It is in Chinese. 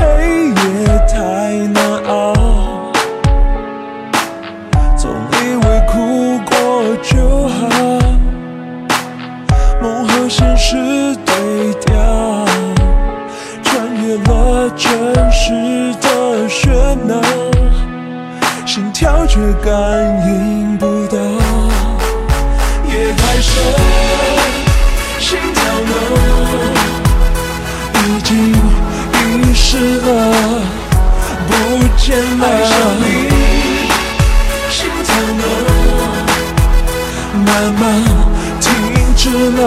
黑夜太难熬总以为哭过就好梦和现实对调穿越了城市的喧闹心跳却感应不到。失了，不见了。爱上你，心跳了，慢慢停止了。